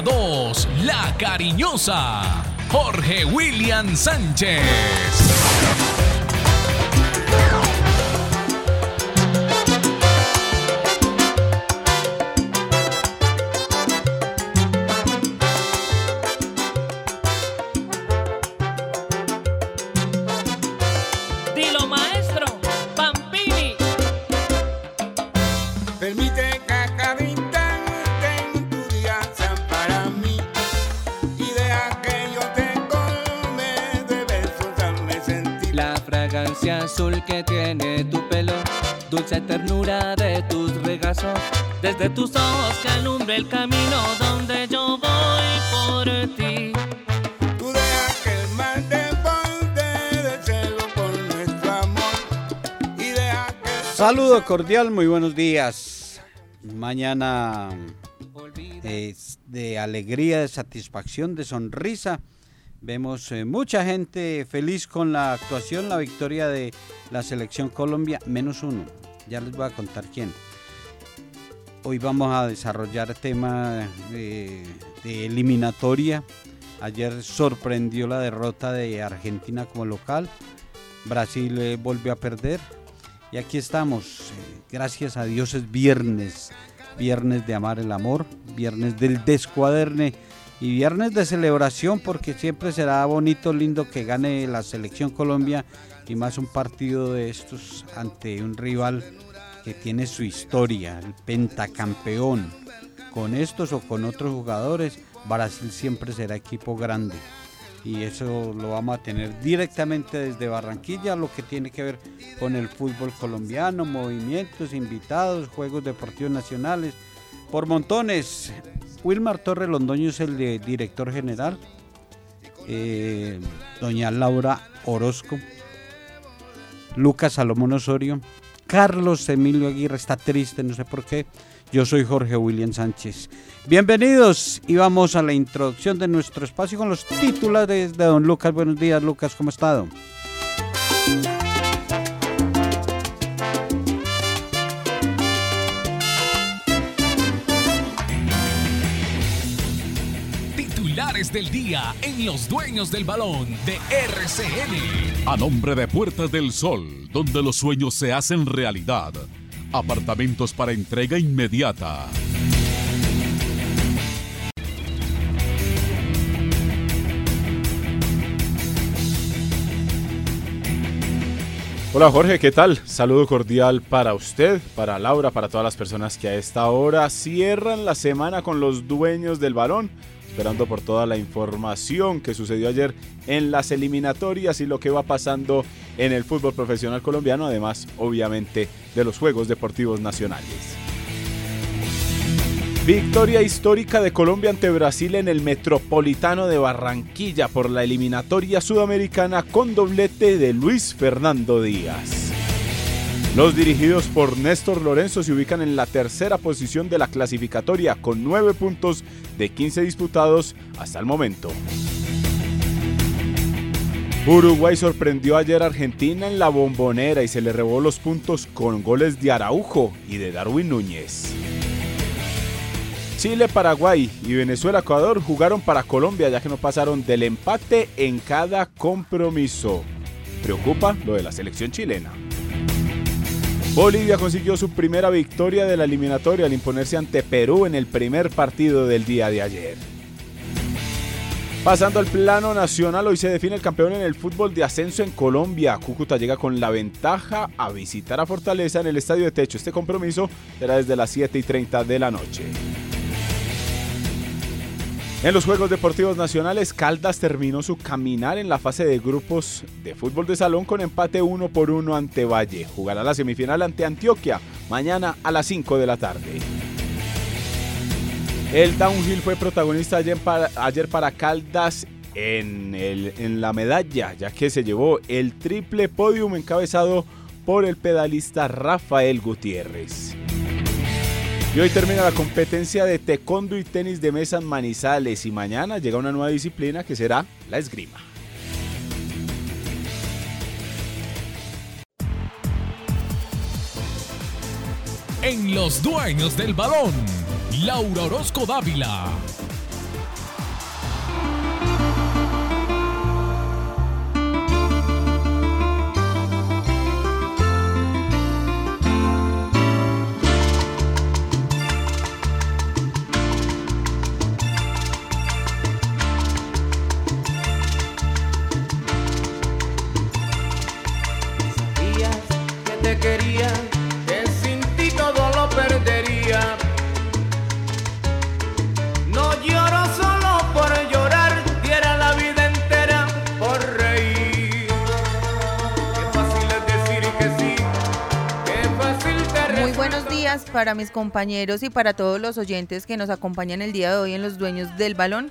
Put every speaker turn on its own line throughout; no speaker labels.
Línea 2, La Cariñosa. Jorge William Sánchez.
Saludo cordial, muy buenos días. Mañana es de alegría, de satisfacción, de sonrisa. Vemos eh, mucha gente feliz con la actuación, la victoria de la selección Colombia, menos uno. Ya les voy a contar quién. Hoy vamos a desarrollar tema de, de eliminatoria. Ayer sorprendió la derrota de Argentina como local. Brasil eh, volvió a perder. Y aquí estamos. eh, Gracias a Dios es viernes. Viernes de amar el amor. Viernes del descuaderne. Y viernes de celebración porque siempre será bonito, lindo que gane la selección Colombia. Y más un partido de estos ante un rival que tiene su historia. El pentacampeón. Con estos o con otros jugadores. Brasil siempre será equipo grande y eso lo vamos a tener directamente desde Barranquilla, lo que tiene que ver con el fútbol colombiano, movimientos, invitados, juegos deportivos nacionales, por montones. Wilmar Torre Londoño es el director general, eh, doña Laura Orozco, Lucas Salomón Osorio, Carlos Emilio Aguirre está triste, no sé por qué. Yo soy Jorge William Sánchez. Bienvenidos y vamos a la introducción de nuestro espacio con los titulares de don Lucas. Buenos días, Lucas, ¿cómo ha estado?
Titulares del día en Los Dueños del Balón de RCN.
A nombre de Puertas del Sol, donde los sueños se hacen realidad. Apartamentos para entrega inmediata.
Hola Jorge, ¿qué tal? Saludo cordial para usted, para Laura, para todas las personas que a esta hora cierran la semana con los dueños del balón, esperando por toda la información que sucedió ayer en las eliminatorias y lo que va pasando en el fútbol profesional colombiano, además obviamente de los Juegos Deportivos Nacionales. Victoria histórica de Colombia ante Brasil en el Metropolitano de Barranquilla por la eliminatoria sudamericana con doblete de Luis Fernando Díaz. Los dirigidos por Néstor Lorenzo se ubican en la tercera posición de la clasificatoria con 9 puntos de 15 disputados hasta el momento. Uruguay sorprendió ayer a Argentina en la bombonera y se le robó los puntos con goles de Araujo y de Darwin Núñez. Chile, Paraguay y Venezuela, Ecuador jugaron para Colombia ya que no pasaron del empate en cada compromiso. Preocupa lo de la selección chilena. Bolivia consiguió su primera victoria de la eliminatoria al imponerse ante Perú en el primer partido del día de ayer. Pasando al plano nacional, hoy se define el campeón en el fútbol de ascenso en Colombia. Cúcuta llega con la ventaja a visitar a Fortaleza en el Estadio de Techo. Este compromiso será desde las 7 y 30 de la noche. En los Juegos Deportivos Nacionales, Caldas terminó su caminar en la fase de grupos de fútbol de salón con empate 1 por 1 ante Valle. Jugará la semifinal ante Antioquia mañana a las 5 de la tarde. El downhill fue protagonista ayer para, Caldas en, en la medalla, ya que se llevó el triple podium encabezado por el pedalista Rafael Gutiérrez. Y hoy termina la competencia de taekwondo y tenis de mesa en Manizales y mañana llega una nueva disciplina que será la esgrima.
En Los Dueños del Balón, Laura Orozco Dávila.
que sin ti todo lo perdería. No lloro solo por llorar, diera la vida entera por reír. Qué fácil es decir que sí, qué fácil te Muy buenos
días para mis compañeros y para todos los oyentes que nos acompañan el día de hoy en Los Dueños del Balón.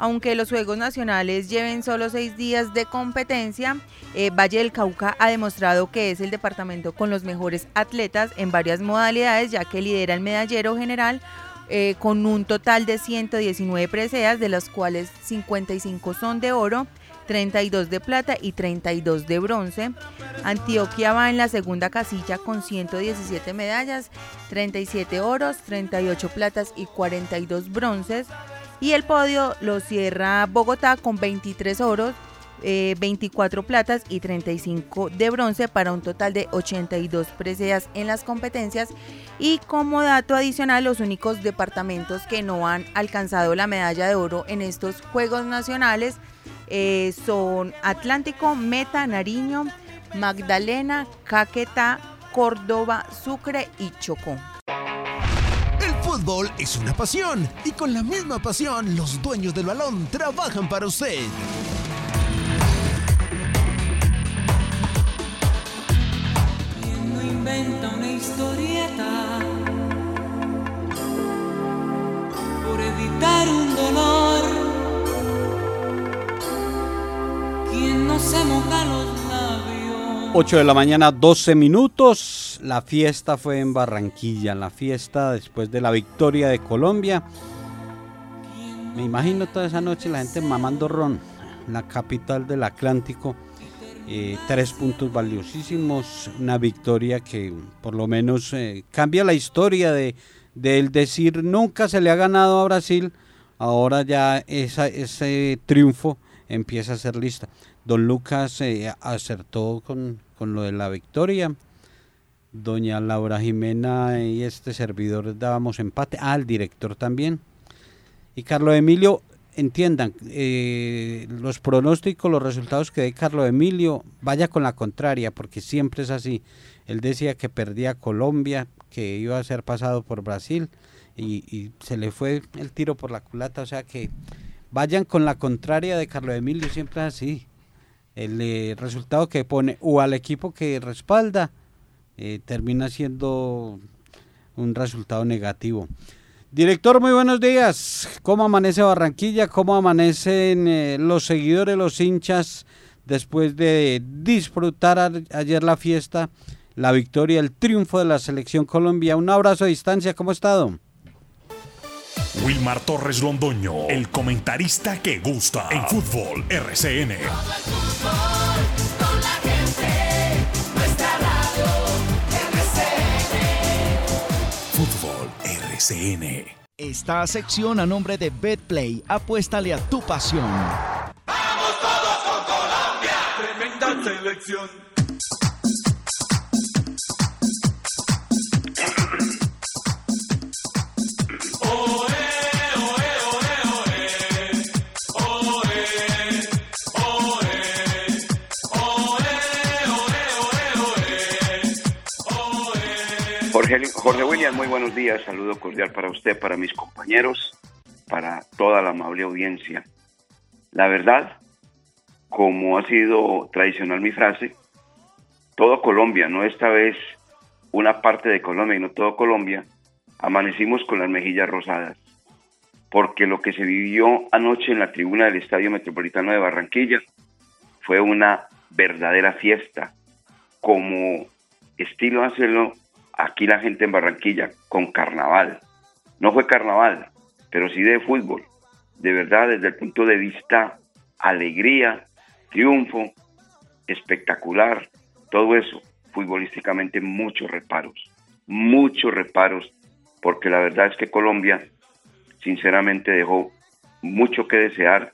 Aunque los Juegos Nacionales lleven solo seis días de competencia, eh, Valle del Cauca ha demostrado que es el departamento con los mejores atletas en varias modalidades, ya que lidera el medallero general eh, con un total de 119 preseas, de las cuales 55 son de oro, 32 de plata y 32 de bronce. Antioquia va en la segunda casilla con 117 medallas, 37 oros, 38 platas y 42 bronces. Y el podio lo cierra Bogotá con 23 oros, 24 eh, platas y 35 de bronce para un total de 82 preseas en las competencias. Y como dato adicional, los únicos departamentos que no han alcanzado la medalla de oro en estos Juegos Nacionales eh, son Atlántico, Meta, Nariño, Magdalena, Caquetá, Córdoba, Sucre y Chocó.
El fútbol es una pasión y con la misma pasión los dueños del balón trabajan para usted.
¿Quién no inventa una historieta por evitar un dolor? ¿Quién no se moja los?
8 de la mañana, 12 minutos. La fiesta fue en Barranquilla, la fiesta después de la victoria de Colombia. Me imagino toda esa noche la gente mamando ron, la capital del Atlántico. Eh, tres puntos valiosísimos, una victoria que por lo menos eh, cambia la historia de del decir nunca se le ha ganado a Brasil, ahora ya esa, ese triunfo empieza a ser lista. Don Lucas eh, acertó con, con lo de la victoria. Doña Laura Jimena y este servidor dábamos empate. El director también. Y Carlos Emilio, entiendan, eh, los pronósticos, los resultados que dé Carlos Emilio, vaya con la contraria, porque siempre es así. Él decía que perdía Colombia, que iba a ser pasado por Brasil, y, y se le fue el tiro por la culata. O sea que vayan con la contraria de Carlos Emilio, siempre es así. El eh, resultado que pone o al equipo que respalda eh, termina siendo un resultado negativo. Director, muy buenos días. ¿Cómo amanece Barranquilla? ¿Cómo amanecen eh, los seguidores, los hinchas, después de disfrutar ayer la fiesta, la victoria, el triunfo de la selección Colombia? Un abrazo a distancia, ¿cómo ha estado?
Wilmar Torres Londoño, el comentarista que gusta en fútbol RCN. Fútbol RCN.
Esta sección a nombre de BetPlay, apuéstale a tu pasión.
Tremenda selección.
Jorge, William, muy buenos días. Saludo cordial para usted, para mis compañeros, para toda la amable audiencia. La verdad, como ha sido tradicional mi frase, todo Colombia, no esta vez una parte de Colombia y no todo Colombia, amanecimos con las mejillas rosadas. Porque lo que se vivió anoche en la tribuna del Estadio Metropolitano de Barranquilla fue una verdadera fiesta, como estilo hacerlo aquí la gente en Barranquilla, con carnaval. No fue carnaval, pero sí de fútbol. De verdad, desde el punto de vista alegría, triunfo, espectacular, todo eso, futbolísticamente muchos reparos, muchos reparos, porque la verdad es que Colombia, sinceramente, dejó mucho que desear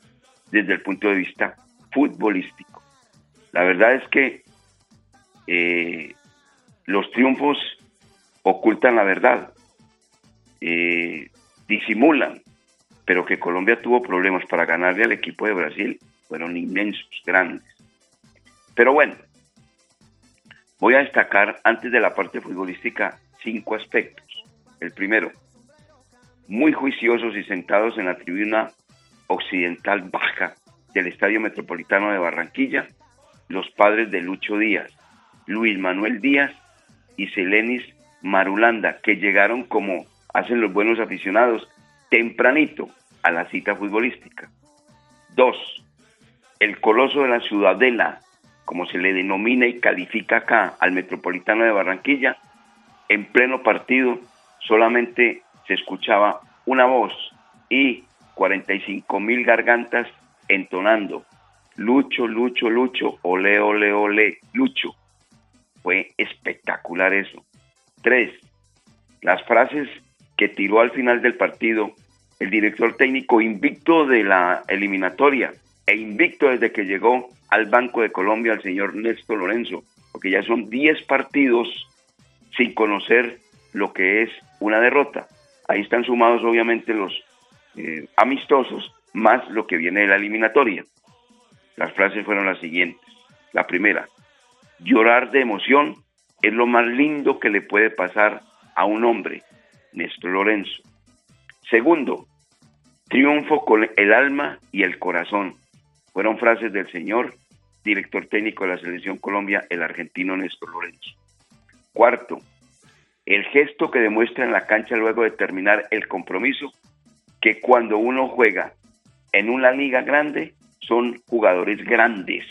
desde el punto de vista futbolístico. La verdad es que eh, los triunfos ocultan la verdad, disimulan, pero que Colombia tuvo problemas para ganarle al equipo de Brasil fueron inmensos, grandes. Pero bueno, voy a destacar antes de la parte futbolística cinco aspectos. El primero, muy juiciosos y sentados en la tribuna occidental baja del Estadio Metropolitano de Barranquilla, los padres de Lucho Díaz, Luis Manuel Díaz y Selenis Marulanda, que llegaron como hacen los buenos aficionados, tempranito a la cita futbolística. Dos, el coloso de la Ciudadela, como se le denomina y califica acá al Metropolitano de Barranquilla, en pleno partido solamente se escuchaba una voz y 45 mil gargantas entonando Lucho, Lucho, Lucho, ole, ole, ole, Lucho. Fue espectacular eso. Tres, las frases que tiró al final del partido el director técnico invicto de la eliminatoria e invicto desde que llegó al Banco de Colombia el señor Néstor Lorenzo, porque ya son 10 partidos sin conocer lo que es una derrota. Ahí están sumados obviamente los eh, amistosos más lo que viene de la eliminatoria. Las frases fueron las siguientes. La primera, llorar de emoción es lo más lindo que le puede pasar a un hombre, Néstor Lorenzo. Segundo, triunfo con el alma y el corazón. Fueron frases del señor director técnico de la Selección Colombia, el argentino Néstor Lorenzo. Cuarto, el gesto que demuestra en la cancha luego de terminar el compromiso, que cuando uno juega en una liga grande, son jugadores grandes,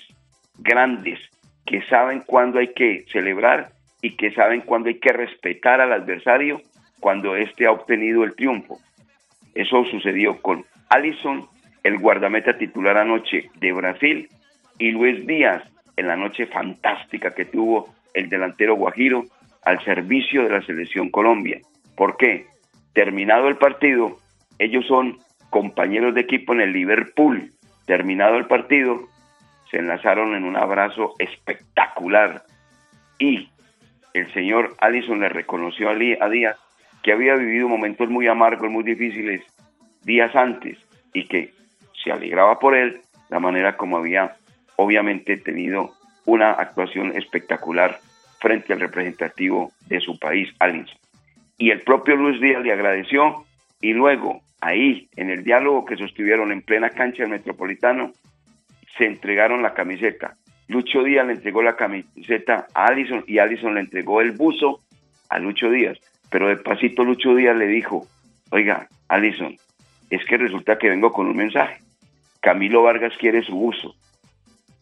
grandes, que saben cuándo hay que celebrar y que saben cuándo hay que respetar al adversario cuando éste ha obtenido el triunfo. Eso sucedió con Allison, el guardameta titular anoche de Brasil, y Luis Díaz en la noche fantástica que tuvo el delantero Guajiro al servicio de la selección Colombia. ¿Por qué? Terminado el partido, ellos son compañeros de equipo en el Liverpool. Terminado el partido, se enlazaron en un abrazo espectacular y el señor Allison le reconoció a Díaz que había vivido momentos muy amargos, muy difíciles días antes y que se alegraba por él la manera como había obviamente tenido una actuación espectacular frente al representativo de su país, Allison. Y el propio Luis Díaz le agradeció y luego ahí, en el diálogo que sostuvieron en plena cancha del Metropolitano, se entregaron la camiseta. Lucho Díaz le entregó la camiseta a Allison y Allison le entregó el buzo a Lucho Díaz. Pero despacito Lucho Díaz le dijo, oiga, Alison, es que resulta que vengo con un mensaje. Camilo Vargas quiere su buzo.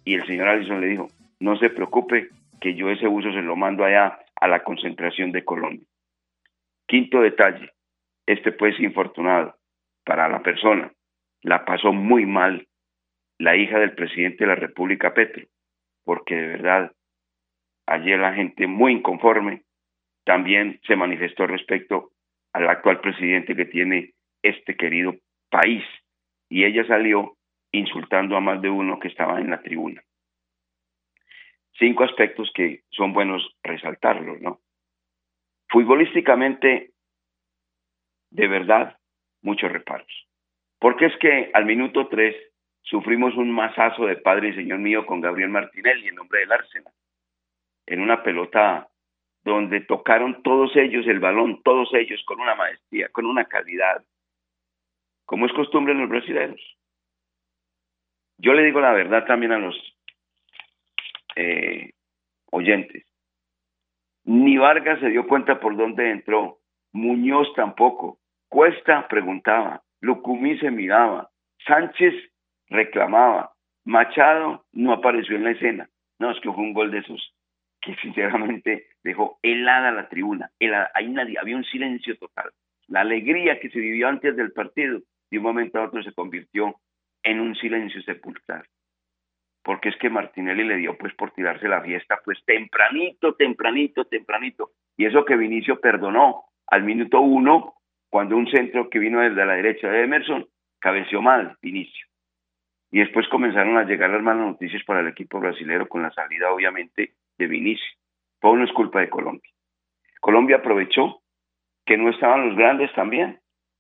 Y el señor Alison le dijo, no se preocupe, que yo ese buzo se lo mando allá a la concentración de Colombia. Quinto detalle, este pues infortunado para la persona, la pasó muy mal la hija del presidente de la República, Petro, porque de verdad ayer la gente muy inconforme también se manifestó respecto al actual presidente que tiene este querido país. Y ella salió insultando a más de uno que estaba en la tribuna. Cinco aspectos que son buenos resaltarlos, ¿no? Futbolísticamente, de verdad, muchos reparos. Porque es que al minuto tres sufrimos un masazo de padre y señor mío con Gabriel Martinelli en nombre del Arsenal. En una pelota donde tocaron todos ellos el balón, todos ellos con una maestría, con una calidad, como es costumbre en los brasileños. Yo le digo la verdad también a los eh, oyentes. Ni Vargas se dio cuenta por dónde entró, Muñoz tampoco, Cuesta preguntaba, Lucumí se miraba, Sánchez reclamaba, Machado no apareció en la escena. No, es que fue un gol de esos que sinceramente dejó helada la tribuna. ahí nadie, había un silencio total. La alegría que se vivió antes del partido, de un momento a otro se convirtió en un silencio sepulcral. Porque es que Martinelli le dio pues por tirarse la fiesta pues tempranito, tempranito, tempranito. Y eso que Vinicio perdonó al minuto uno, cuando un centro que vino desde la derecha de Emerson cabeció mal, Vinicio. Y después comenzaron a llegar las malas noticias para el equipo brasilero con la salida obviamente de Vinicio. Todo no es culpa de Colombia. Colombia aprovechó que no estaban los grandes también,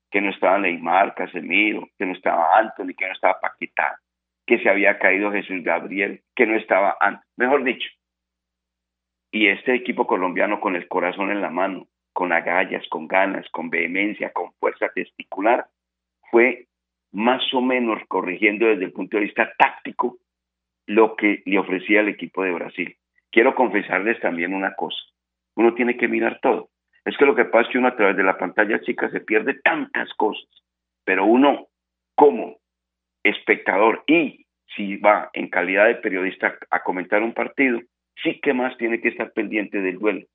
que no estaba Neymar, Casemiro, que no estaba Anthony, que no estaba Paquetá, que se había caído Jesús Gabriel, que no estaba antes, mejor dicho. Y este equipo colombiano con el corazón en la mano, con agallas, con ganas, con vehemencia, con fuerza testicular, fue más o menos corrigiendo desde el punto de vista táctico lo que le ofrecía el equipo de Brasil quiero confesarles también una cosa. Uno tiene que mirar todo. Es que lo que pasa es que uno a través de la pantalla chica se pierde tantas cosas, pero uno como espectador y si va en calidad de periodista a comentar un partido, sí que más tiene que estar pendiente del duelo.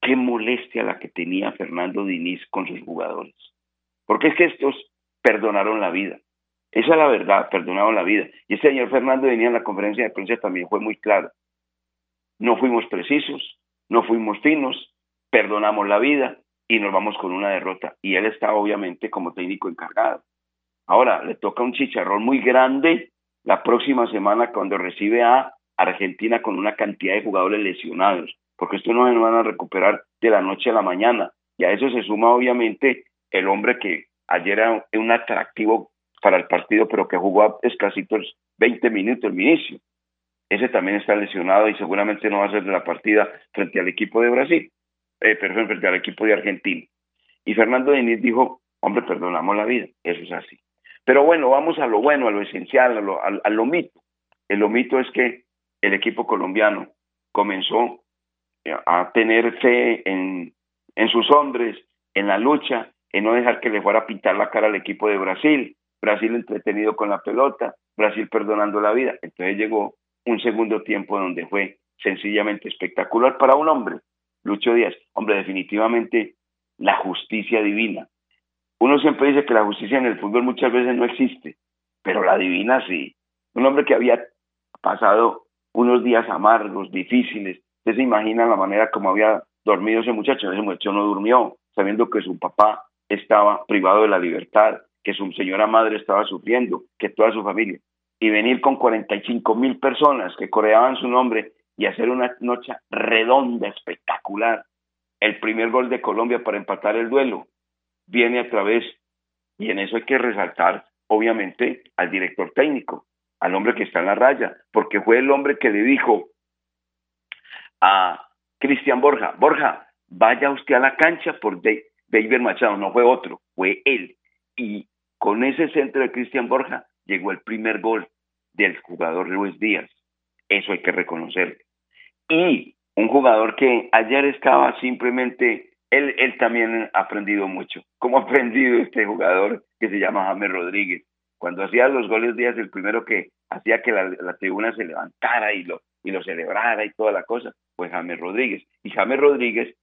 Qué molestia la que tenía Fernando Diniz con sus jugadores. Porque es que estos perdonaron la vida. Esa es la verdad, perdonaron la vida. Y este señor Fernando Diniz en la conferencia de prensa también fue muy claro. No fuimos precisos, no fuimos finos, perdonamos la vida y nos vamos con una derrota. Y él está obviamente como técnico encargado. Ahora, le toca un chicharrón muy grande la próxima semana cuando recibe a Argentina con una cantidad de jugadores lesionados, porque esto no se van a recuperar de la noche a la mañana. Y a eso se suma obviamente el hombre que ayer era un atractivo para el partido, pero que jugó escasitos 20 minutos el inicio. Ese también está lesionado y seguramente no va a ser de la partida frente al equipo de Brasil, eh, frente al equipo de Argentina. Y Fernando Denis dijo, hombre, perdonamos la vida, eso es así. Pero bueno, vamos a lo bueno, a lo esencial, a lo, a lo mito. El lo mito es que el equipo colombiano comenzó eh, a tener fe en, en sus hombres, en la lucha, en no dejar que le fuera a pintar la cara al equipo de Brasil, Brasil entretenido con la pelota, Brasil perdonando la vida. Entonces llegó un segundo tiempo donde fue sencillamente espectacular para un hombre, Lucho Díaz. Hombre, definitivamente la justicia divina. Uno siempre dice que la justicia en el fútbol muchas veces no existe, pero la divina sí. Un hombre que había pasado unos días amargos, difíciles. Usted se imagina la manera como había dormido ese muchacho. Ese muchacho no durmió, sabiendo que su papá estaba privado de la libertad, que su señora madre estaba sufriendo, que toda su familia. Y venir con 45 mil personas que coreaban su nombre y hacer una noche redonda, espectacular. El primer gol de Colombia para empatar el duelo viene a través, y en eso hay que resaltar, obviamente, al director técnico, al hombre que está en la raya, porque fue el hombre que le dijo a Cristian Borja, Borja, vaya usted a la cancha por David Machado, no fue otro, fue él. Y con ese centro de Cristian Borja llegó el primer gol del jugador Luis Díaz. Eso hay que reconocer. Y un jugador que ayer estaba simplemente, él, él también ha aprendido mucho. ¿Cómo ha aprendido este jugador que se llama James Rodríguez? Cuando hacía los goles Díaz, el primero que hacía que la, tribuna se levantara y lo, y lo celebrara y toda la cosa, pues James Rodríguez. Y James Rodríguez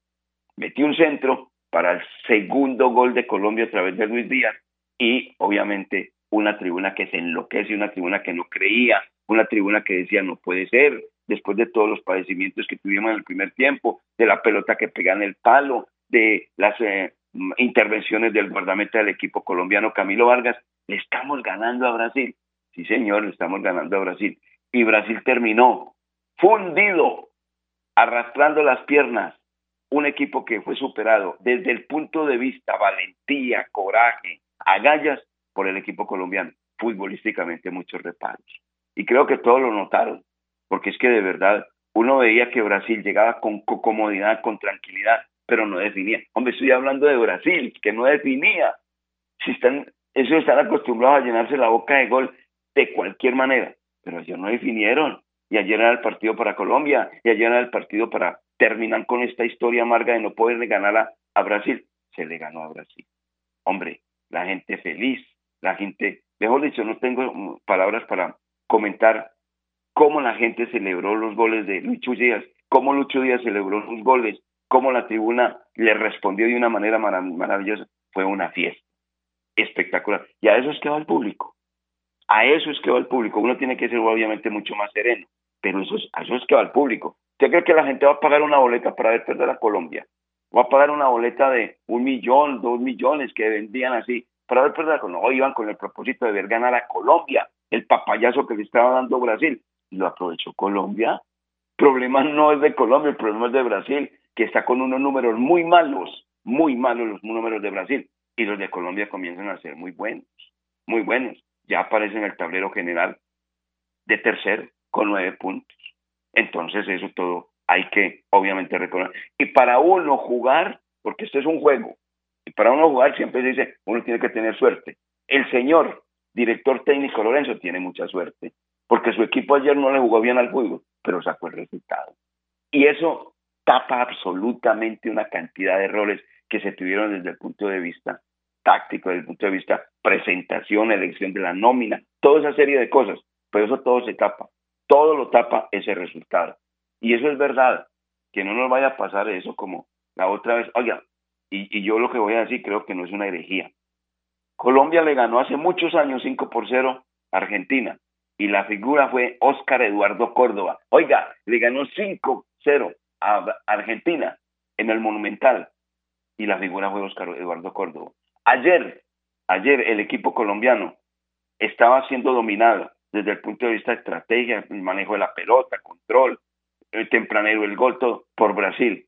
metió un centro para el segundo gol de Colombia a través de Luis Díaz y obviamente una tribuna que se enloquece, una tribuna que no creía, una tribuna que decía no puede ser, después de todos los padecimientos que tuvimos en el primer tiempo, de la pelota que pega en el palo, de las eh, intervenciones del guardameta del equipo colombiano Camilo Vargas, le estamos ganando a Brasil. Sí, señor, le estamos ganando a Brasil. Y Brasil terminó fundido, arrastrando las piernas. Un equipo que fue superado desde el punto de vista valentía, coraje, agallas por el equipo colombiano. Futbolísticamente muchos reparos. Y creo que todos lo notaron, porque es que de verdad uno veía que Brasil llegaba con comodidad, con tranquilidad, pero no definía. Hombre, estoy hablando de Brasil, que no definía. Si están ellos están acostumbrados a llenarse la boca de gol de cualquier manera, pero ellos no definieron. Y ayer era el partido para Colombia, y ayer era el partido para terminar con esta historia amarga de no poderle ganar a, Brasil. Se le ganó a Brasil. Hombre, la gente feliz, la gente, mejor dicho, no tengo palabras para comentar cómo la gente celebró los goles de Lucho Díaz, cómo Lucho Díaz celebró los goles, cómo la tribuna le respondió de una manera maravillosa. Fue una fiesta espectacular. Y a eso es que va el público. A eso es que va el público. Uno tiene que ser obviamente mucho más sereno, pero eso es, que va el público. ¿Usted cree que la gente va a pagar una boleta para ver perder a Colombia? Va a pagar una boleta de un millón, dos millones que vendían así para ver perder a Colombia. No, iban con el propósito de ver ganar a Colombia, el papayazo que le estaba dando Brasil. Y lo aprovechó Colombia. El problema no es de Colombia, el problema es de Brasil, que está con unos números muy malos, muy malos los números de Brasil y los de Colombia comienzan a ser muy buenos, muy buenos. Ya aparece en el tablero general de tercer con nueve puntos. Entonces eso todo hay que obviamente reconocer. Y para uno jugar, porque esto es un juego, y para uno jugar siempre se dice, uno tiene que tener suerte. El señor director técnico Lorenzo tiene mucha suerte, porque su equipo ayer no le jugó bien al fútbol, pero sacó el resultado. Y eso tapa absolutamente una cantidad de errores que se tuvieron desde el punto de vista táctico, desde el punto de vista presentación, elección de la nómina, toda esa serie de cosas. Pero eso todo se tapa. Todo lo tapa ese resultado. Y eso es verdad. Que no nos vaya a pasar eso como la otra vez. Oiga, y, yo lo que voy a decir creo que no es una herejía. Colombia le ganó hace muchos años 5 por 0 a Argentina y la figura fue Óscar Eduardo Córdoba. Oiga, le ganó 5-0 a Argentina en el Monumental y la figura fue Óscar Eduardo Córdoba. Ayer, ayer el equipo colombiano estaba siendo dominado desde el punto de vista de estrategia, el manejo de la pelota, control, el tempranero, el gol, todo, por Brasil.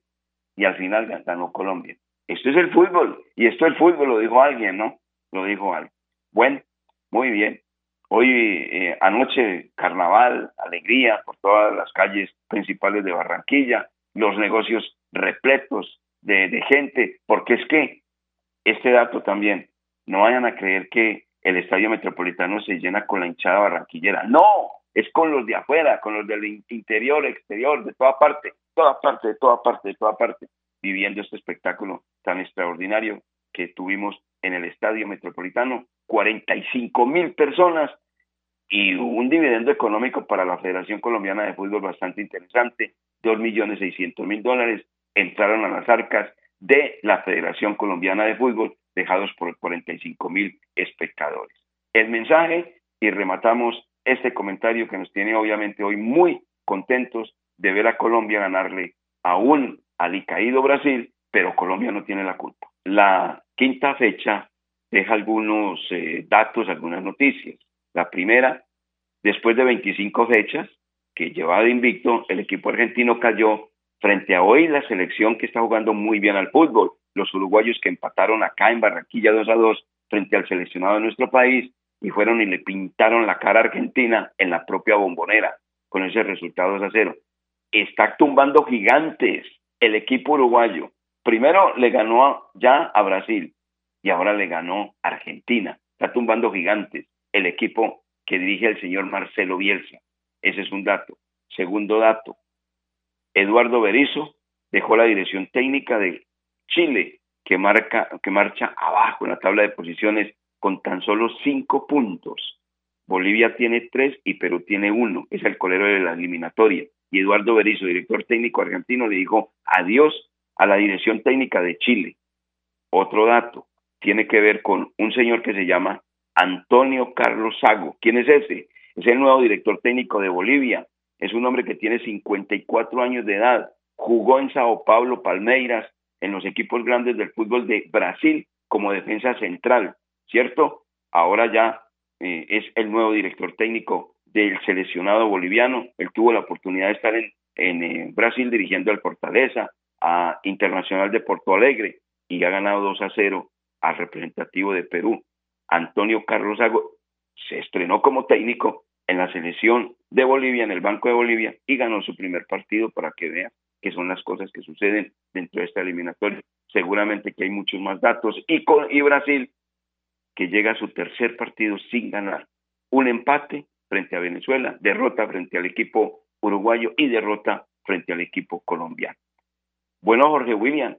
Y al final ganó Colombia. Esto es el fútbol, y esto es el fútbol, lo dijo alguien, ¿no? Lo dijo alguien. Bueno, muy bien. Hoy, eh, anoche, carnaval, alegría por todas las calles principales de Barranquilla, los negocios repletos de, de gente, porque es que este dato también, no vayan a creer que el estadio metropolitano se llena con la hinchada barranquillera. No, es con los de afuera, con los del interior, exterior, de toda parte, toda parte, de toda parte, de toda parte, viviendo este espectáculo tan extraordinario que tuvimos en el estadio metropolitano, 45 mil personas y un dividendo económico para la Federación Colombiana de Fútbol bastante interesante, dos millones seiscientos mil dólares entraron a las arcas de la Federación Colombiana de Fútbol, dejados por 45 mil espectadores. El mensaje, y rematamos este comentario que nos tiene obviamente hoy muy contentos de ver a Colombia ganarle a un alicaído Brasil, pero Colombia no tiene la culpa. La quinta fecha deja algunos eh, datos, algunas noticias. La primera, después de 25 fechas que llevaba de invicto, el equipo argentino cayó frente a hoy la selección que está jugando muy bien al fútbol, los uruguayos que empataron acá en Barranquilla 2 a 2 frente al seleccionado de nuestro país y fueron y le pintaron la cara a Argentina en la propia bombonera con ese resultado 2 a 0. Está tumbando gigantes el equipo uruguayo. Primero le ganó ya a Brasil y ahora le ganó a Argentina. Está tumbando gigantes el equipo que dirige el señor Marcelo Bielsa. Ese es un dato. Segundo dato, Eduardo Berizo dejó la dirección técnica de Chile, que, marca, que marcha abajo en la tabla de posiciones con tan solo cinco puntos. Bolivia tiene tres y Perú tiene uno. Es el colero de la eliminatoria. Y Eduardo Berizo, director técnico argentino, le dijo adiós a la dirección técnica de Chile. Otro dato tiene que ver con un señor que se llama Antonio Carlos Sago. ¿Quién es ese? Es el nuevo director técnico de Bolivia. Es un hombre que tiene 54 años de edad. Jugó en Sao Paulo, Palmeiras, en los equipos grandes del fútbol de Brasil como defensa central, ¿cierto? Ahora ya eh, es el nuevo director técnico del seleccionado boliviano. Él tuvo la oportunidad de estar en, eh, Brasil dirigiendo al Fortaleza, a Internacional de Porto Alegre, y ha ganado 2 a 0 al representativo de Perú. Antonio Carlos se estrenó como técnico en la selección de Bolivia, en el Banco de Bolivia, y ganó su primer partido para que vean que son las cosas que suceden dentro de esta eliminatoria. Seguramente que hay muchos más datos. Y, con, y Brasil, que llega a su tercer partido sin ganar. Un empate frente a Venezuela, derrota frente al equipo uruguayo y derrota frente al equipo colombiano. Bueno, Jorge William,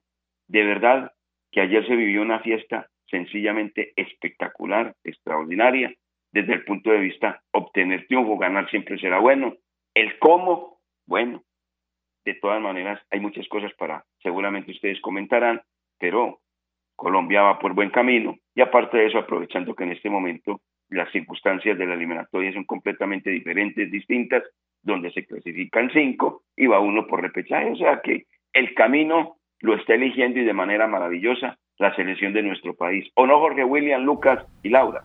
de verdad que ayer se vivió una fiesta sencillamente espectacular, extraordinaria, desde el punto de vista obtener triunfo, ganar siempre será bueno. El cómo, bueno, de todas maneras hay muchas cosas para, seguramente ustedes comentarán, pero Colombia va por buen camino y aparte de eso, aprovechando que en este momento las circunstancias de la eliminatoria son completamente diferentes, distintas, donde se clasifican cinco y va uno por repechaje, o sea que el camino lo está eligiendo y de manera maravillosa la selección de nuestro país. ¿O no, Jorge William, Lucas y Laura?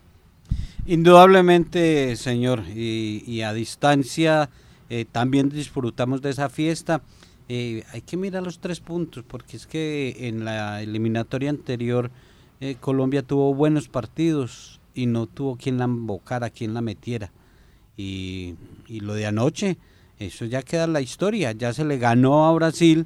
Indudablemente, señor, y, a distancia eh, también disfrutamos de esa fiesta. Eh, hay que mirar los tres puntos, porque es que en la eliminatoria anterior eh, Colombia tuvo buenos partidos y no tuvo quien la embocara, quien la metiera. Y, y lo de anoche, eso ya queda en la historia, ya se le ganó a Brasil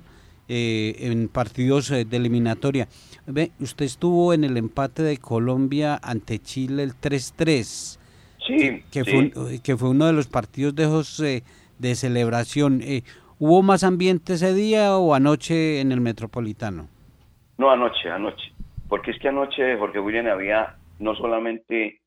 en partidos de eliminatoria. Ve, usted estuvo en el empate de Colombia ante Chile el 3-3.
Sí,
que, Fue que fue uno de los partidos de, de celebración. Eh, ¿Hubo más ambiente ese día o anoche en el Metropolitano?
No, anoche, anoche. Porque es que anoche, Jorge William, había no solamente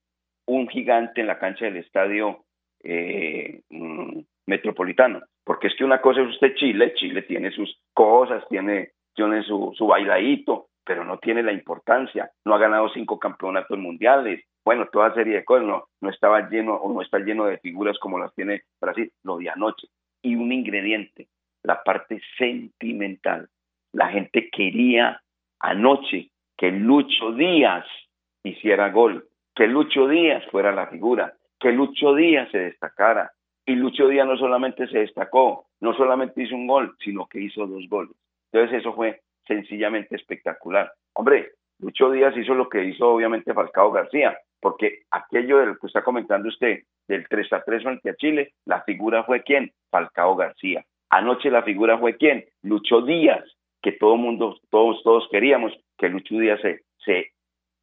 un gigante en la cancha del estadio eh, mm, metropolitano, porque es que una cosa es usted Chile, Chile tiene sus cosas, tiene, tiene su, su bailadito, pero no tiene la importancia, no ha ganado cinco campeonatos mundiales, bueno, toda serie de cosas, no, no estaba lleno o no está lleno de figuras como las tiene Brasil, lo de anoche. Y un ingrediente, la parte sentimental. La gente quería anoche que Lucho Díaz hiciera gol, que Lucho Díaz fuera la figura, que Lucho Díaz se destacara. Y Lucho Díaz no solamente se destacó, no solamente hizo un gol, sino que hizo dos goles. Entonces eso fue sencillamente espectacular. Hombre, Lucho Díaz hizo lo que hizo obviamente Falcao García, porque aquello de lo que está comentando usted, del 3 a 3 frente a Chile, la figura fue quién? Falcao García. Anoche la figura fue quién? Lucho Díaz, que todo mundo, todos, todos queríamos que Lucho Díaz se, se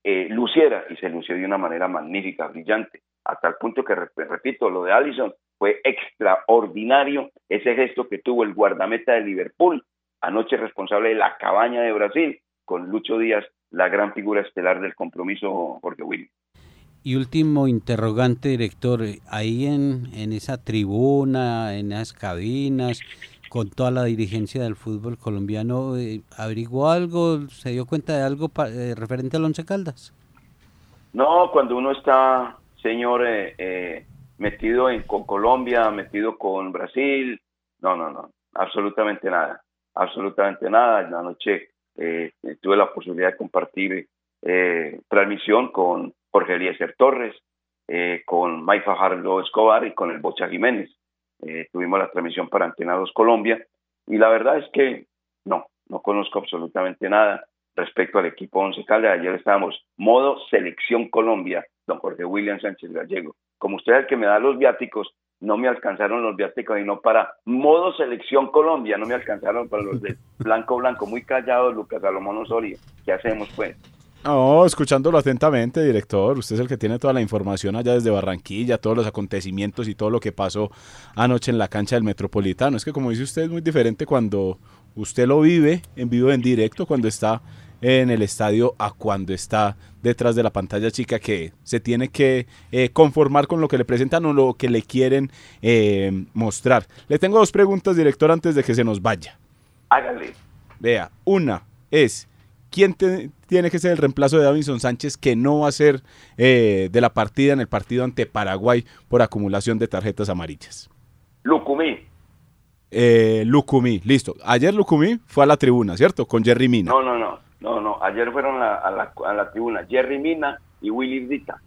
eh, luciera y se lució de una manera magnífica, brillante, hasta el punto que, repito, lo de Allison fue extraordinario, ese gesto que tuvo el guardameta de Liverpool, anoche responsable de la cabaña de Brasil, con Lucho Díaz, la gran figura estelar del compromiso, Jorge Williams.
Y último interrogante, director, ahí en, en esa tribuna, en esas cabinas, con toda la dirigencia del fútbol colombiano, eh, ¿averiguó algo? ¿Se dio cuenta de algo eh, referente al Once Caldas?
No, cuando uno está, señor, eh, metido en, con Colombia, metido con Brasil, no, no, no, absolutamente nada, absolutamente nada. La noche tuve la posibilidad de compartir transmisión con Jorge Eliezer Torres, con Mike Fajardo Escobar y con el Bocha Jiménez. Eh, tuvimos la transmisión para Antenados Colombia y la verdad es que no, no conozco absolutamente nada respecto al equipo Once Caldas. Ayer estábamos modo selección Colombia, don Jorge William Sánchez Gallego. Como usted es el que me da los viáticos, no me alcanzaron los viáticos y no para modo selección Colombia, no me alcanzaron para los de Blanco Blanco, muy callados Lucas Salomón Osorio. ¿Qué hacemos pues?
No, escuchándolo atentamente, director. Usted es el que tiene toda la información allá desde Barranquilla, todos los acontecimientos y todo lo que pasó anoche en la cancha del Metropolitano. Es que como dice usted, es muy diferente cuando usted lo vive en vivo, en directo, cuando está en el estadio a cuando está detrás de la pantalla chica que se tiene que eh, conformar con lo que le presentan o lo que le quieren eh, mostrar. Le tengo dos preguntas, director, antes de que se nos vaya.
Hágale.
Vea, una es, ¿quién tiene que ser el reemplazo de Davinson Sánchez que no va a ser eh, de la partida en el partido ante Paraguay por acumulación de tarjetas amarillas?
Lucumí.
Eh, Lucumí, listo. Ayer Lucumí fue a la tribuna, ¿cierto? Con Jerry Mina.
No, no, no, no, no. Ayer fueron a, la, a la, tribuna Jerry Mina y Willy Dita.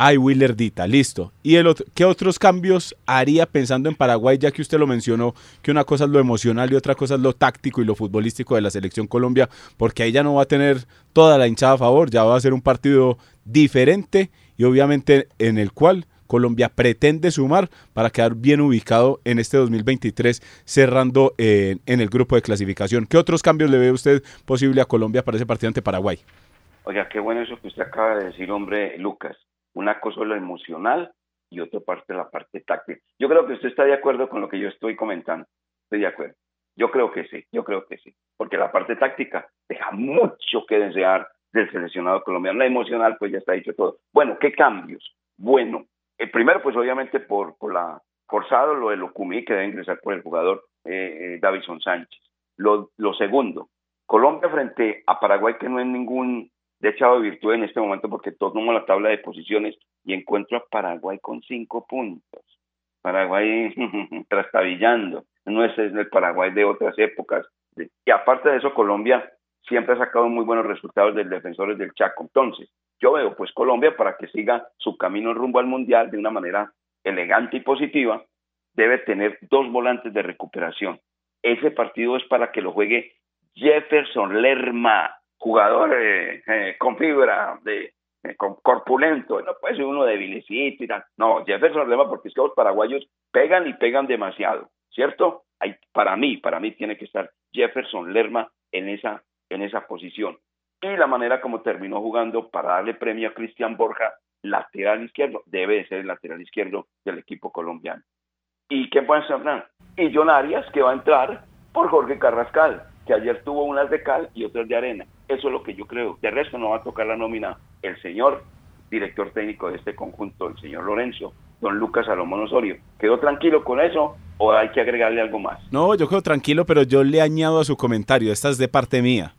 Ay, Willer Dita, listo. ¿Y el otro, qué otros cambios haría pensando en Paraguay, ya que usted lo mencionó, que una cosa es lo emocional y otra cosa es lo táctico y lo futbolístico de la selección Colombia, porque ahí ya no va a tener toda la hinchada a favor, ya va a ser un partido diferente y obviamente en el cual Colombia pretende sumar para quedar bien ubicado en este 2023, cerrando en, en el grupo de clasificación. ¿Qué otros cambios le ve usted posible a Colombia para ese partido ante Paraguay?
Oiga, qué bueno eso que usted acaba de decir, hombre, Lucas una cosa es lo emocional y otra parte la parte táctica. Yo creo que usted está de acuerdo con lo que yo estoy comentando. Estoy de acuerdo. Yo creo que sí, yo creo que sí. Porque la parte táctica deja mucho que desear del seleccionado colombiano. La emocional, pues ya está dicho todo. Bueno, ¿qué cambios? Bueno, el primero, pues obviamente por, por la forzado lo de Locumí, que debe ingresar por el jugador eh, eh, Davison Sánchez. Lo, lo segundo, Colombia frente a Paraguay, que no es ningún de echado de virtud en este momento porque tomo la tabla de posiciones y encuentro a Paraguay con cinco puntos. Paraguay trastabillando, no es el Paraguay de otras épocas. Y aparte de eso, Colombia siempre ha sacado muy buenos resultados del defensores del Chaco. Entonces, yo veo pues Colombia para que siga su camino rumbo al Mundial de una manera elegante y positiva, debe tener dos volantes de recuperación. Ese partido es para que lo juegue Jefferson Lerma, jugador eh, con fibra, de, eh, corpulento, no puede ser uno debilecito y. No, Jefferson Lema, porque es que los paraguayos pegan y pegan demasiado, ¿cierto? Hay, para mí, para mí tiene que estar Jefferson Lerma en esa, en esa posición. Y la manera como terminó jugando para darle premio a Cristian Borja, lateral izquierdo, debe de ser el lateral izquierdo del equipo colombiano. ¿Y quién puede entrar? Y John Arias, que va a entrar por Jorge Carrascal, que ayer tuvo unas de cal y otras de arena. Eso es lo que yo creo. De resto no va a tocar la nómina el señor director técnico de este conjunto, el señor Lorenzo, don Lucas Salomón Osorio. ¿Quedó tranquilo con eso o hay que agregarle algo más?
No, yo quedo tranquilo, pero yo le añado a su comentario, esta es de parte mía,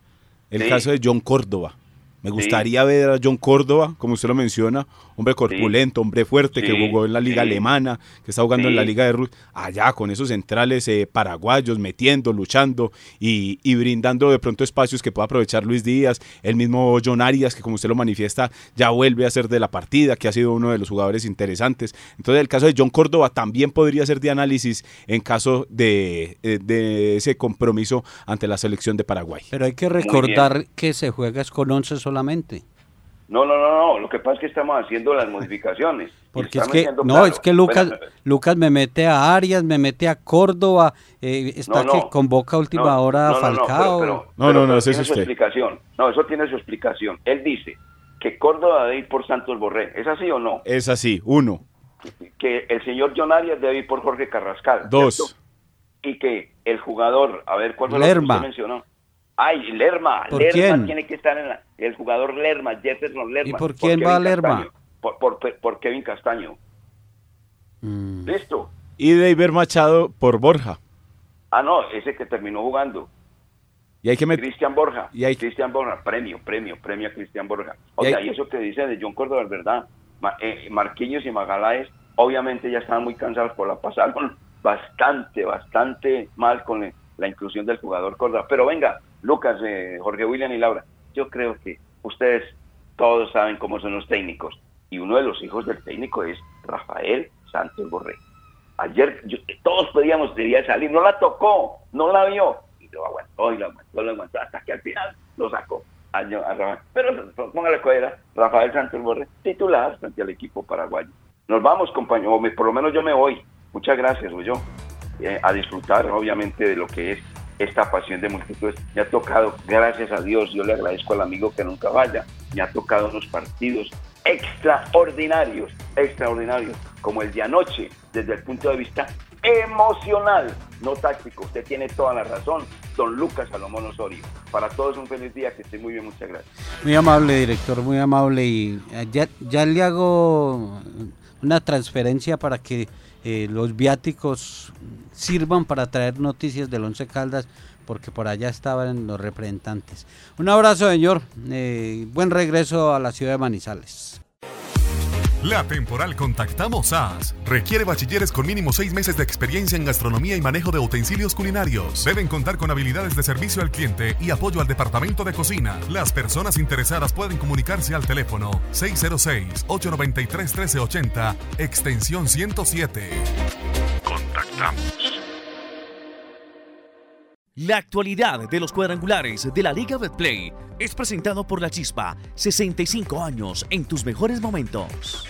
el
Sí.
caso de John Córdoba. Me gustaría ver a John Córdoba, como usted lo menciona, hombre corpulento, hombre fuerte, que jugó en la liga
sí.
alemana, que está jugando en la liga de Rusia, allá con esos centrales eh, paraguayos, metiendo, luchando y, y brindando de pronto espacios que pueda aprovechar Luis Díaz, el mismo John Arias, que como usted lo manifiesta, ya vuelve a ser de la partida, que ha sido uno de los jugadores interesantes. Entonces el caso de John Córdoba también podría ser de análisis en caso de, eh, de ese compromiso ante la selección de Paraguay.
Pero hay que recordar que se juega es con 11 solamente.
No, no, no, no. Lo que pasa es que estamos haciendo las modificaciones.
Porque es que, no, es que Lucas,
Bueno,
Lucas me mete a Arias, me mete a Córdoba, eh, está
No, no.
que convoca a última
no,
hora a
no, no, no,
Falcao.
pero- pero-
No,
pero-
no, no,
pero
ese es
tiene su
usted.
explicación. No, eso tiene su explicación. Él dice que Córdoba debe ir por Santos Borré. ¿Es así o no?
Es así, uno.
Que el señor John Arias debe ir por Jorge Carrascal.
Dos.
¿cierto? Y que el jugador, a ver, ¿cuál fue lo que usted mencionó? Ay, Lerma.
¿Por
Lerma
quién?
tiene que estar en la, el jugador Lerma, Jefferson Lerma.
¿Y por quién va
Kevin
Lerma?
Castaño. Por, por, por Kevin Castaño.
Mm.
Listo.
Y David Machado por Borja.
Ah, no, ese que terminó jugando.
Y hay que meter...
Cristian Borja.
Y hay-
Cristian Borja, premio, premio, premio a Cristian Borja.
Y
O sea,
hay-
y eso que dice de John Córdoba es verdad. Ma- eh, Marquinhos y Magaláes, obviamente ya estaban muy cansados por la pasaron bastante, bastante mal con la inclusión del jugador Córdoba. Pero venga, Lucas, eh, Jorge William y Laura, yo creo que ustedes todos saben cómo son los técnicos. Y uno de los hijos del técnico es Rafael Santos Borré. Ayer yo- todos pedíamos debía salir, no la tocó, no la vio. Y lo aguantó y lo aguantó, lo aguantó, hasta que al final lo sacó. a- a Rafael. Pero póngale cuadra, Rafael Santos Borré, titular frente al equipo paraguayo. Nos vamos, compañero, o por lo menos yo me voy. Muchas gracias, yo a disfrutar, obviamente, de lo que es esta pasión de multitudes. Me ha tocado, gracias a Dios, yo le agradezco al amigo que nunca vaya, me ha tocado unos partidos extraordinarios, extraordinarios, como el de anoche, desde el punto de vista emocional, no táctico. Usted tiene toda la razón, don Lucas Salomón Osorio. Para todos un feliz día, que esté muy bien, muchas gracias.
Muy amable, director, muy amable. Y eh, ya, ya le hago una transferencia para que eh, los viáticos sirvan para traer noticias del Once Caldas, porque por allá estaban los representantes. Un abrazo, señor. Eh, buen regreso a la ciudad de Manizales.
La temporal Contactamos AS requiere bachilleres con mínimo seis meses de experiencia en gastronomía y manejo de utensilios culinarios. Deben contar con habilidades de servicio al cliente y apoyo al departamento de cocina. Las personas interesadas pueden comunicarse al teléfono 606-893-1380, extensión 107. Contactamos.
La actualidad de los cuadrangulares de la Liga Betplay es presentado por La Chispa, 65 años en tus mejores momentos.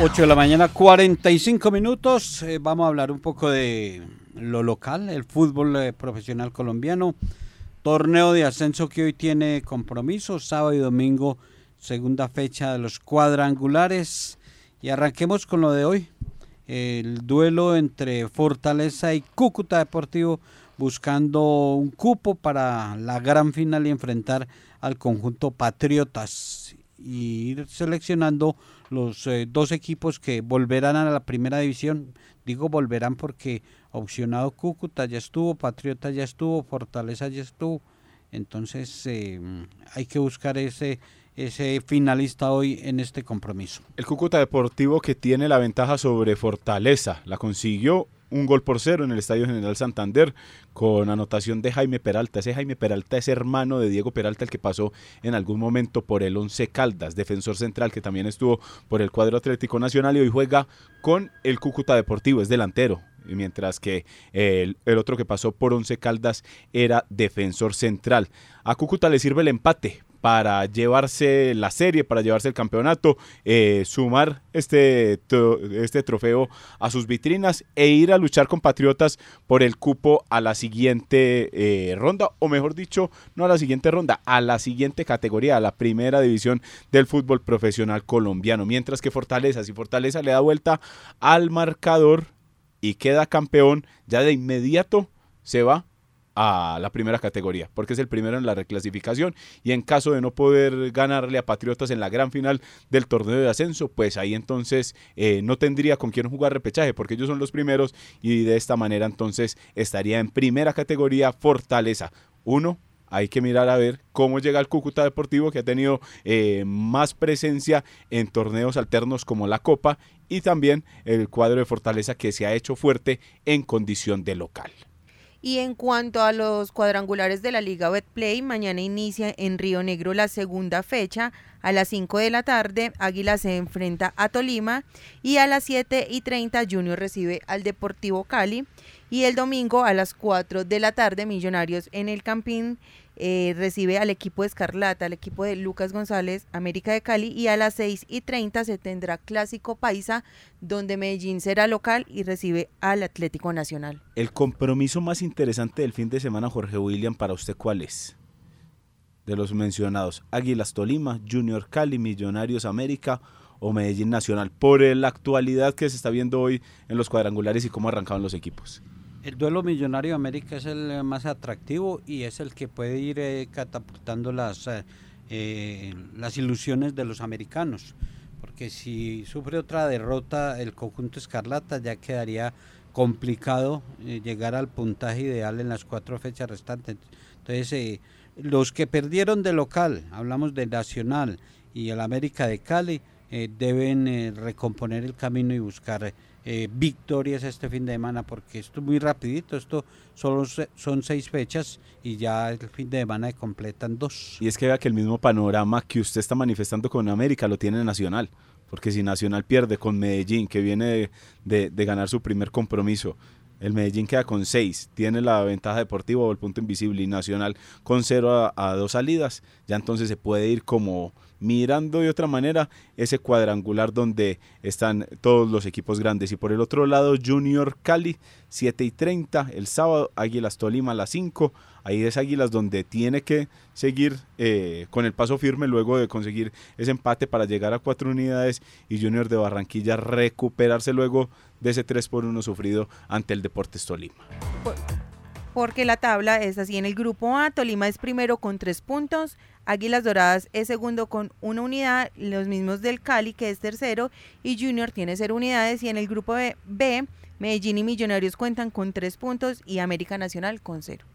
Ocho de la mañana, 45 minutos. Eh, vamos a hablar un poco de lo local, el fútbol eh, profesional colombiano. Torneo de ascenso que hoy tiene compromiso, sábado y domingo, segunda fecha de los cuadrangulares. Y arranquemos con lo de hoy. El duelo entre Fortaleza y Cúcuta Deportivo buscando un cupo para la gran final y enfrentar al conjunto Patriotas y ir seleccionando los eh, dos equipos que volverán a la primera división. Digo volverán porque opcionado Cúcuta ya estuvo, Patriota ya estuvo, Fortaleza ya estuvo. Entonces eh, hay que buscar ese, ese finalista hoy en este compromiso.
El Cúcuta Deportivo que tiene la ventaja sobre Fortaleza, la consiguió un gol por cero en el Estadio General Santander con anotación de Jaime Peralta. Ese Jaime Peralta es hermano de Diego Peralta, el que pasó en algún momento por el Once Caldas, defensor central que también estuvo por el cuadro Atlético Nacional y hoy juega con el Cúcuta Deportivo, es delantero. Mientras que el, el otro que pasó por Once Caldas era defensor central. A Cúcuta le sirve el empate para llevarse la serie, para llevarse el campeonato, eh, sumar este, este trofeo a sus vitrinas e ir a luchar con Patriotas por el cupo a la siguiente eh, ronda, o mejor dicho, no a la siguiente ronda, a la siguiente categoría, a la primera división del fútbol profesional colombiano. Mientras que Fortaleza, si Fortaleza le da vuelta al marcador y queda campeón, ya de inmediato se va a la primera categoría, porque es el primero en la reclasificación y en caso de no poder ganarle a Patriotas en la gran final del torneo de ascenso, pues ahí entonces eh, no tendría con quién jugar repechaje, porque ellos son los primeros y de esta manera entonces estaría en primera categoría Fortaleza. Uno, hay que mirar a ver cómo llega el Cúcuta Deportivo, que ha tenido eh, más presencia en torneos alternos como la Copa, y también el cuadro de Fortaleza que se ha hecho fuerte en condición de local.
Y en cuanto a los cuadrangulares de la Liga Betplay, mañana inicia en Río Negro la segunda fecha. A las 5 de la tarde, Águila se enfrenta a Tolima y a las 7 y 30 Junior recibe al Deportivo Cali. Y el domingo a las 4 de la tarde, Millonarios en el Campín eh, recibe al equipo de Escarlata, al equipo de Lucas González, América de Cali, y a las 6 y 30 se tendrá Clásico Paisa, donde Medellín será local y recibe al Atlético Nacional.
El compromiso más interesante del fin de semana, Jorge William, para usted, ¿cuál es? De los mencionados, Águilas Tolima, Junior Cali, Millonarios América o Medellín Nacional, por la actualidad que se está viendo hoy en los cuadrangulares y cómo arrancaban los equipos.
El duelo millonario América es el más atractivo y es el que puede ir eh, catapultando las, eh, eh, las ilusiones de los americanos. Porque si sufre otra derrota el conjunto escarlata ya quedaría complicado llegar al puntaje ideal en las cuatro fechas restantes. Entonces, los que perdieron de local, hablamos de Nacional y el América de Cali, deben recomponer el camino y buscar eh, victorias este fin de semana, porque esto es muy rapidito, esto solo son seis fechas y ya el fin de semana completan dos.
Y es que vea que el mismo panorama que usted está manifestando con América lo tiene Nacional, porque si Nacional pierde con Medellín, que viene de, ganar su primer compromiso, el Medellín queda con seis, tiene la ventaja deportiva o el punto invisible y Nacional con cero a dos salidas, ya entonces se puede ir como mirando de otra manera ese cuadrangular donde están todos los equipos grandes. Y por el otro lado, Junior Cali, 7 y 30 el sábado, Águilas Tolima a las 5. Ahí es Águilas donde tiene que seguir eh, con el paso firme luego de conseguir ese empate para llegar a cuatro unidades y Junior de Barranquilla recuperarse luego de ese 3 por 1 sufrido ante el Deportes Tolima
porque la tabla es así. En el grupo A, Tolima es primero con tres puntos, Águilas Doradas es segundo con una unidad, los mismos del Cali, que es tercero, y Junior tiene cero unidades. Y en el grupo B, Medellín y Millonarios cuentan con tres puntos y América Nacional con cero.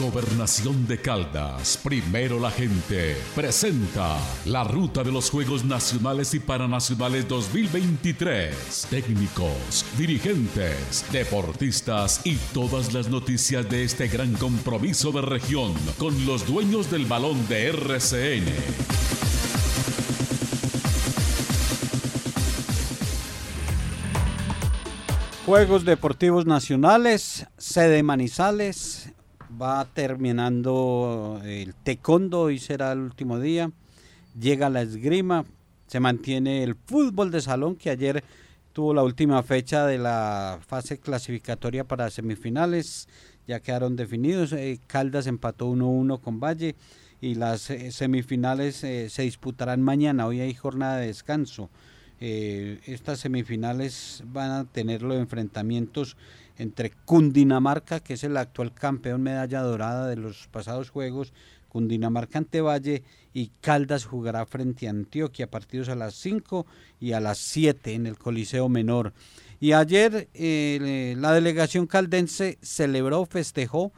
Gobernación de Caldas, primero la gente, presenta la ruta de los Juegos Nacionales y Paranacionales 2023. Técnicos, dirigentes, deportistas y todas las noticias de este gran compromiso de región con los dueños del balón de RCN.
Juegos Deportivos Nacionales, sede Manizales, va terminando el taekwondo, hoy será el último día, llega la esgrima, se mantiene el fútbol de salón que ayer tuvo la última fecha de la fase clasificatoria para semifinales, ya quedaron definidos, eh, Caldas empató 1-1 con Valle y las eh, semifinales eh, se disputarán mañana, hoy hay jornada de descanso. estas semifinales van a tener los enfrentamientos entre Cundinamarca, que es el actual campeón medalla dorada de los pasados Juegos, Cundinamarca ante Valle y Caldas jugará frente a Antioquia, partidos a las 5 y a las 7 en el Coliseo Menor. Y ayer eh, la delegación caldense celebró, festejó,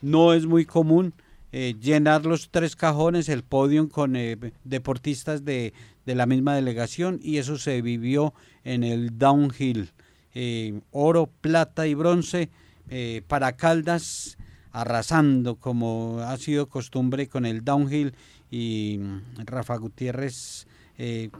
no es muy común eh, llenar los tres cajones, el podio con eh, deportistas de, de la misma delegación y eso se vivió en el downhill. Eh, oro, plata y bronce eh, para Caldas, arrasando como ha sido costumbre con el downhill y mm, Rafa Gutiérrez eh,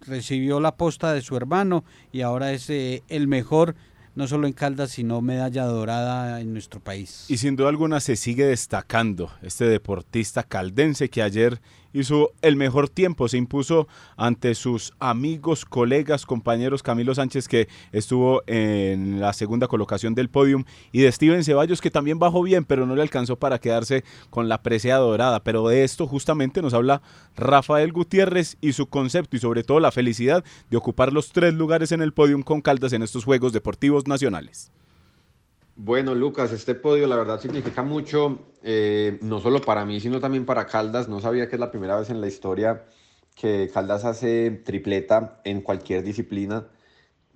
recibió la posta de su hermano y ahora es el mejor no solo en Caldas, sino medalla dorada en nuestro país.
Y sin duda alguna se sigue destacando este deportista caldense que ayer hizo el mejor tiempo, se impuso ante sus amigos, colegas, compañeros Camilo Sánchez que estuvo en la segunda colocación del podium y de Steven Ceballos que también bajó bien pero no le alcanzó para quedarse con la presea dorada. Pero de esto justamente nos habla Rafael Gutiérrez y su concepto y sobre todo la felicidad de ocupar los tres lugares en el podium con Caldas en estos Juegos Deportivos Nacionales.
Bueno, Lucas, este podio la verdad significa mucho, eh, no solo para mí, sino también para Caldas. No sabía que es la primera vez en la historia que Caldas hace tripleta en cualquier disciplina.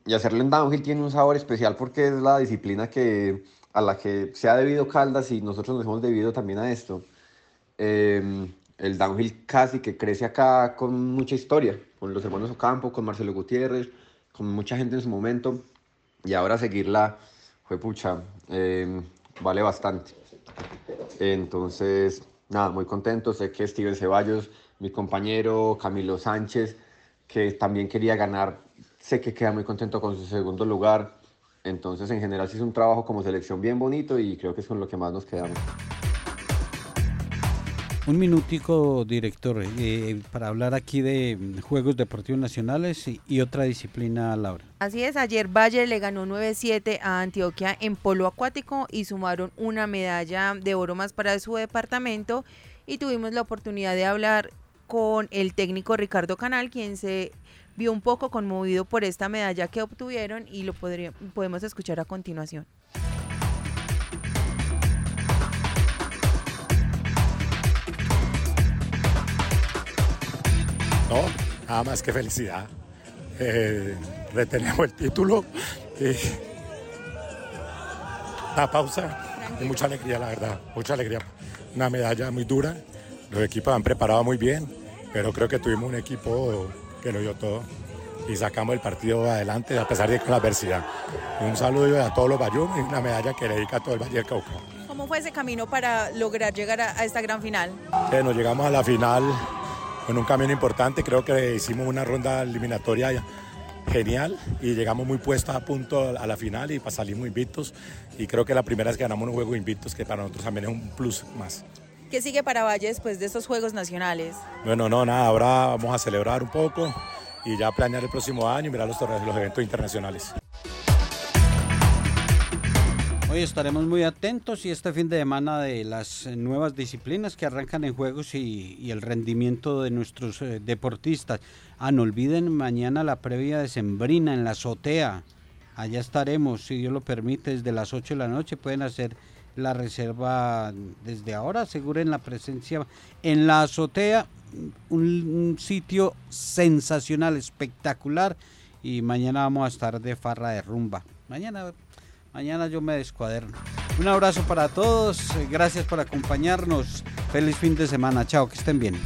Y hacerlo en downhill tiene un sabor especial porque es la disciplina que, a la que se ha debido Caldas y nosotros nos hemos debido también a esto. Eh, el downhill casi que crece acá con mucha historia, con los hermanos Ocampo, con Marcelo Gutiérrez, con mucha gente en su momento. Y ahora seguirla fue pucha, eh, vale bastante. Entonces, nada, muy contento. Sé que Steven Ceballos, mi compañero Camilo Sánchez, que también quería ganar, sé que queda muy contento con su segundo lugar. Entonces, en general, sí es un trabajo como selección bien bonito y creo que es con lo que más nos quedamos.
Un minutico, director, eh, para hablar aquí de Juegos Deportivos Nacionales y, otra disciplina, Laura.
Así es, ayer Valle le ganó 9-7 a Antioquia en polo acuático y sumaron una medalla de oro más para su departamento y tuvimos la oportunidad de hablar con el técnico Ricardo Canal, quien se vio un poco conmovido por esta medalla que obtuvieron y lo podría, podemos escuchar a continuación.
No, nada más que felicidad. Eh, retenemos el título y una pausa y mucha alegría, la verdad, mucha alegría. Una medalla muy dura, los equipos han preparado muy bien, pero creo que tuvimos un equipo que lo dio todo y sacamos el partido adelante a pesar de la adversidad. Un saludo a todos los bayunos y una medalla que le dedica a todo el Valle del Cauca.
¿Cómo fue ese camino para lograr llegar a, a esta gran final?
Eh, nos llegamos a la final con un camino importante. Creo que hicimos una ronda eliminatoria genial y llegamos muy puestos a punto a la final y pues salimos invictos. Y creo que la primera vez que ganamos un juego invictos, que para nosotros también es un plus más.
¿Qué sigue para Valle después de estos Juegos Nacionales?
Bueno, no, nada, ahora vamos a celebrar un poco y ya planear el próximo año y mirar los, los eventos internacionales.
Hoy estaremos muy atentos y este fin de semana de las nuevas disciplinas que arrancan en juegos y, y el rendimiento de nuestros eh, deportistas. Ah, no olviden mañana la previa de Sembrina en la azotea. Allá estaremos, si Dios lo permite, desde las 8 de la noche. Pueden hacer la reserva desde ahora, aseguren la presencia en la azotea. Un, un sitio sensacional, espectacular. Y mañana vamos a estar de farra de rumba. Mañana Mañana yo me descuaderno. Un abrazo para todos. Gracias por acompañarnos. Feliz fin de semana. Chao, que estén bien.